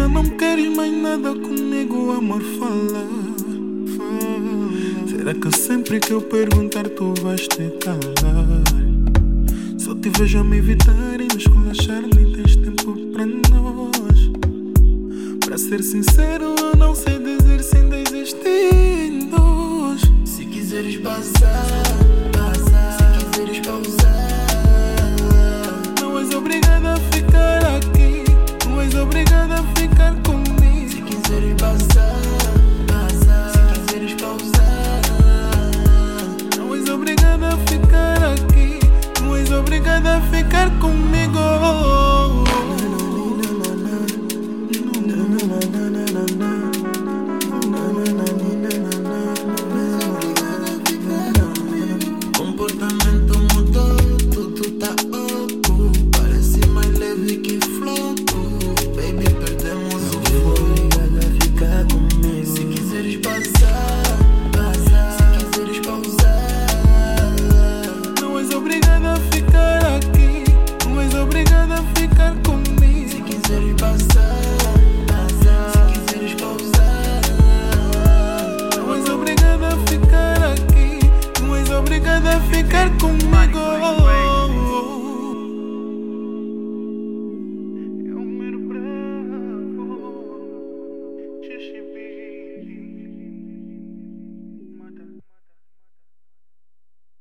Já não queres mais nada comigo, amor, fala. Será que sempre que eu perguntar tu vais te calar? Só te vejo a me evitar e me esculachar, nem tens tempo para nós. Para ser sincero, eu não sei dizer sem desistir em nós. Se quiseres passar. ficar aqui, mas obrigada a ficar comigo. relationship